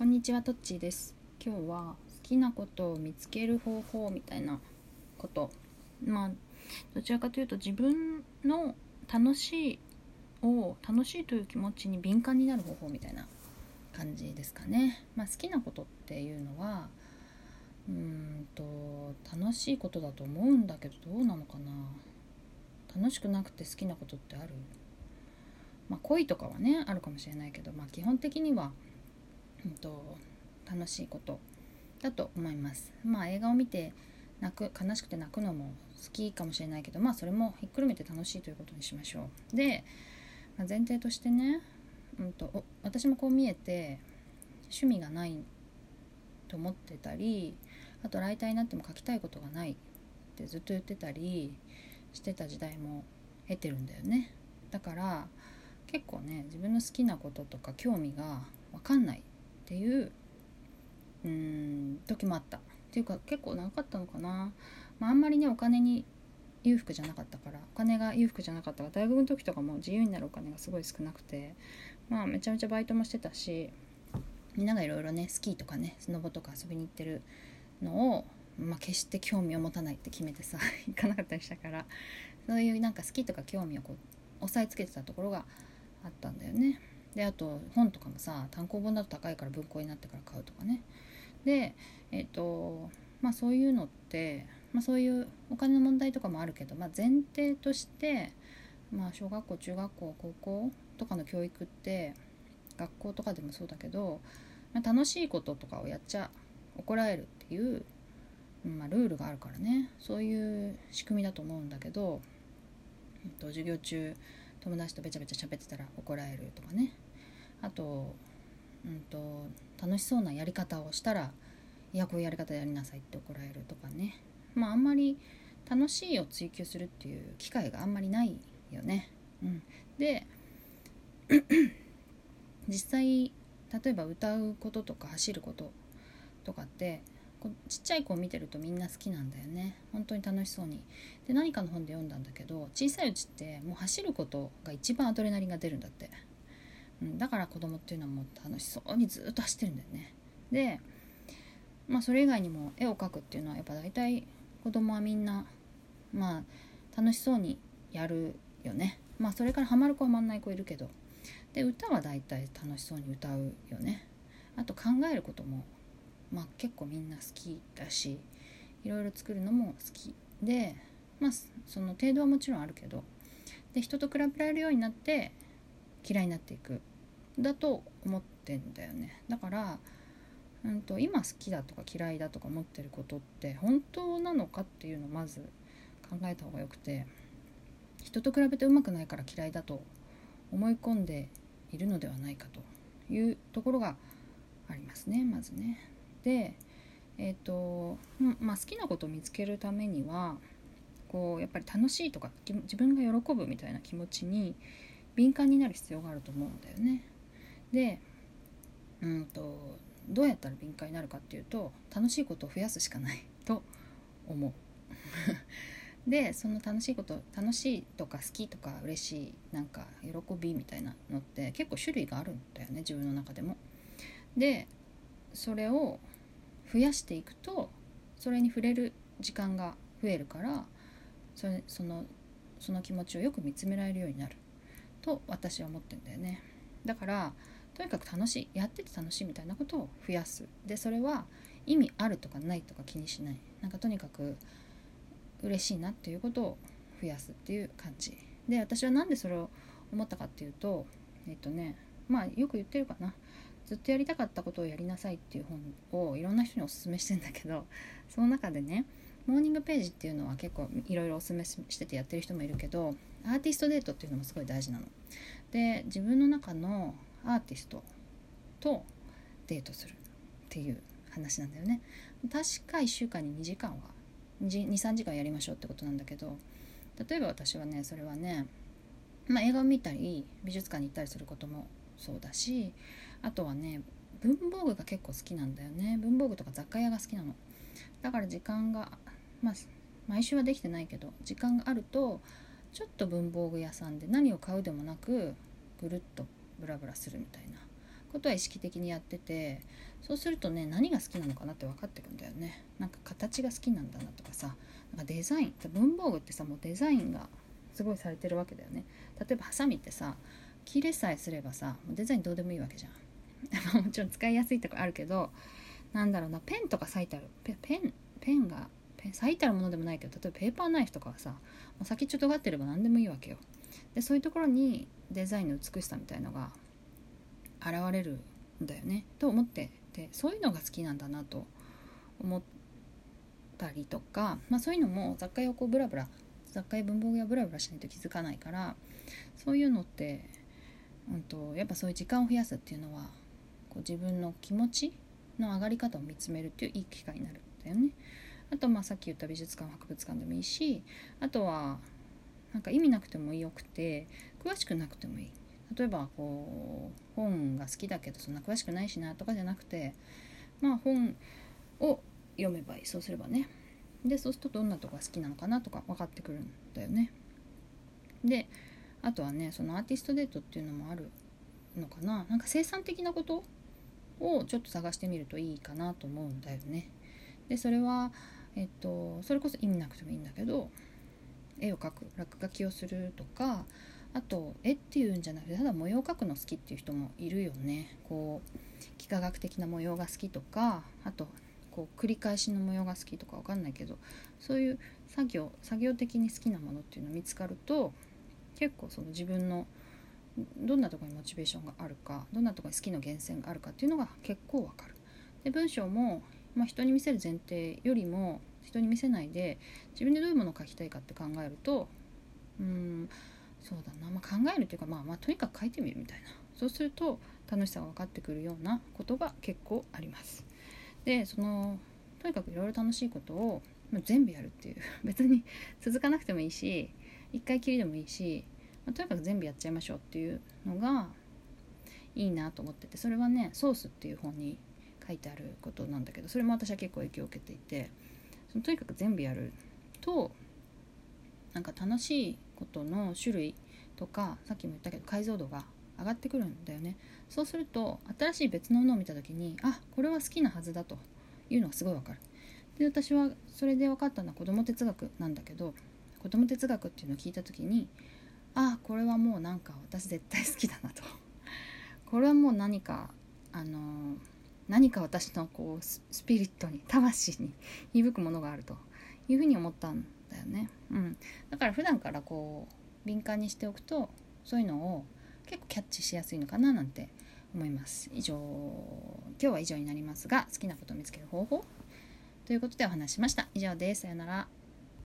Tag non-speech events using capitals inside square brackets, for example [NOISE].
こんにちはトッチーです。今日は好きなことを見つける方法みたいなこと。まあどちらかというと自分の楽しいを楽しいという気持ちに敏感になる方法みたいな感じですかね。まあ好きなことっていうのはうんと楽しいことだと思うんだけどどうなのかな。楽しくなくて好きなことってある？まあ恋とかはねあるかもしれないけどまあ基本的にはうんと、楽しいことだと思います。まあ映画を見て泣く悲しくて泣くのも好きかもしれないけどまあそれもひっくるめて楽しいということにしましょう。で、まあ、前提としてね、うんと、私もこう見えて趣味がないと思ってたりあとライターになっても書きたいことがないってずっと言ってたりしてた時代も経てるんだよね。だから結構ね自分の好きなこととか興味が分かんないっていううん時もあったっていうか結構長かったのかな、まあ、あんまりねお金に裕福じゃなかったからお金が裕福じゃなかったから大学の時とかも自由になるお金がすごい少なくてまあめちゃめちゃバイトもしてたしみんながいろいろねスキーとかねスノボとか遊びに行ってるのを、まあ、決して興味を持たないって決めてさ [LAUGHS] 行かなかったりしたからそういうなんか好きとか興味をこう押さえつけてたところがあったんだよね。であと本とかもさ単行本だと高いから文庫になってから買うとかね。でえっ、ー、とまあそういうのって、まあ、そういうお金の問題とかもあるけど、まあ、前提としてまあ小学校中学校高校とかの教育って学校とかでもそうだけど、まあ、楽しいこととかをやっちゃ怒られるっていう、まあ、ルールがあるからね。そういう仕組みだと思うんだけど、えっと、授業中友達とべちゃべちゃ喋ってたら怒られるとかね。あと,、うんと、楽しそうなやり方をしたらいやこういうやり方やりなさいって怒られるとかね。まああんまり楽しいを追求するっていう機会があんまりないよね。うん、で [COUGHS] 実際例えば歌うこととか走ることとかってちっちゃい子を見てるとみんな好きなんだよね。本当に楽しそうに。で何かの本で読んだんだけど小さいうちってもう走ることが一番アドレナリンが出るんだって、うん、だから子供っていうのはもう楽しそうにずっと走ってるんだよね。でまあそれ以外にも絵を描くっていうのはやっぱ大体子供はみんなまあ楽しそうにやるよね。まあそれからハマる子ハマんない子いるけど。で歌は大体楽しそうに歌うよね。あと考えることもまあ、結構みんな好きだしいろいろ作るのも好き。でまあその程度はもちろんあるけどで人と比べられるようになって嫌いになっていく。だと思ってんだよね。だから、うんと、今好きだとか嫌いだとか思ってることって本当なのかっていうのをまず考えた方がよくて人と比べてうまくないから嫌いだと思い込んでいるのではないかというところがありますねまずね。で、えーとまあ、好きなことを見つけるためにはこうやっぱり楽しいとか自分が喜ぶみたいな気持ちに敏感になる必要があると思うんだよね。でうんとどうやったら敏感になるかっていうと楽しいことを増やすしかない [LAUGHS] と思う。[LAUGHS] でその楽しいこと楽しいとか好きとか嬉しいなんか喜びみたいなのって結構種類があるんだよね自分の中でも。でそれを増やしていくとそれに触れる時間が増えるからそれそのその気持ちをよく見つめられるようになる。と私は思ってんだよね。だからとにかく楽しいやってて楽しいみたいなことを増やす。でそれは意味あるとかないとか気にしない。なんかとにかく嬉しいなっていうことを増やすっていう感じ。で私は何でそれを思ったかっていうとえっとねまあよく言ってるかな。ずっとやりたかったことをやりなさいっていう本をいろんな人におすすめしてんだけど [LAUGHS] その中でねモーニングページっていうのは結構いろいろおすすめしててやってる人もいるけどアーティストデートっていうのもすごい大事なの。で自分の中のアーティストとデートするっていう話なんだよね。確か1週間に2時間は23時間やりましょうってことなんだけど例えば私はねそれはね、まあ、映画を見たり美術館に行ったりすることもそうだしあとはね文房具が結構好きなんだよね。文房具とか雑貨屋が好きなの。だから時間がまあ毎週はできてないけど時間があるとちょっと文房具屋さんで何を買うでもなくぐるっとブラブラするみたいなことは意識的にやっててそうするとね何が好きなのかなって分かってくんだよね。なんか形が好きなんだなとかさなんかデザイン文房具ってさもうデザインがすごいされてるわけだよね。例えばハサミってさ切れさえすればさデザインどうでもいいわけじゃん。[LAUGHS] もちろん使いやすいとかあるけどなんだろうなペンとか咲いてある。ペペンペンがペン咲いてあるものでもないけど例えばペーパーナイフとかはさもう先っちょ尖ってれば何でもいいわけよ。でそういうところにデザインの美しさみたいのが現れるんだよねと思って。てそういうのが好きなんだなと思ったりとか、まあ、そういうのも雑貨屋をこうブラブラ雑貨や文房具屋ブラブラしないと気づかないからそういうのって、うんと、やっぱそういう時間を増やすっていうのはこう自分の気持ちの上がり方を見つめるっていういい機会になるんだよね。あとまあさっき言った美術館博物館でもいいしあとはなんか意味なくてもよくて詳しくなくてもいい。例えばこう本が好きだけどそんな詳しくないしなとかじゃなくてまあ本を読めばいい。そうすればね。でそうするとどんなとこが好きなのかなとか分かってくるんだよね。であとはねそのアーティストデートっていうのもあるのかな。なんか生産的なことをちょっと探してみるといいかなと思うんだよね。でそれはえっとそれこそ意味なくてもいいんだけど絵を描く落書きをするとかあと絵っていうんじゃなくてただ模様を描くの好きっていう人もいるよね。こう幾何学的な模様が好きとかあとこう繰り返しの模様が好きとかわかんないけどそういう作業作業的に好きなものっていうの見つかると結構その自分のどんなとこにモチベーションがあるかどんなとこに好きの源泉があるかっていうのが結構わかる。で文章も、まあ、人に見せる前提よりも人に見せないで自分でどういうものを書きたいかって考えるとうんそうだな、まあ、考えるというか、まあ、まあとにかく書いてみるみたいなそうすると楽しさが分かってくるようなことが結構あります。でそのとにかくいろいろ楽しいことを全部やるっていう [LAUGHS] 別に続かなくてもいいし一回きりでもいいし、まあ、とにかく全部やっちゃいましょうっていうのがいいなと思っててそれはね「ソース」っていう本に書いてあることなんだけどそれも私は結構影響を受けていてそのとにかく全部やるとなんか楽しいことの種類とかさっきも言ったけど解像度が上がってくるんだよね。そうすると新しい別のものを見た時にあこれは好きなはずだというのがすごいわかる。で私はそれで分かったのは子ども哲学なんだけど子ども哲学っていうのを聞いた時にああこれはもうなんか私絶対好きだなと。[LAUGHS] これはもう何かあの何か私のこうスピリットに魂に響くものがあると。いうふうに思ったんだよね、うん、だから普段からこう敏感にしておくとそういうのを結構キャッチしやすいのかななんて思います。以上今日は以上になりますが好きなことを見つける方法ということでお話ししました。以上です。さよなら。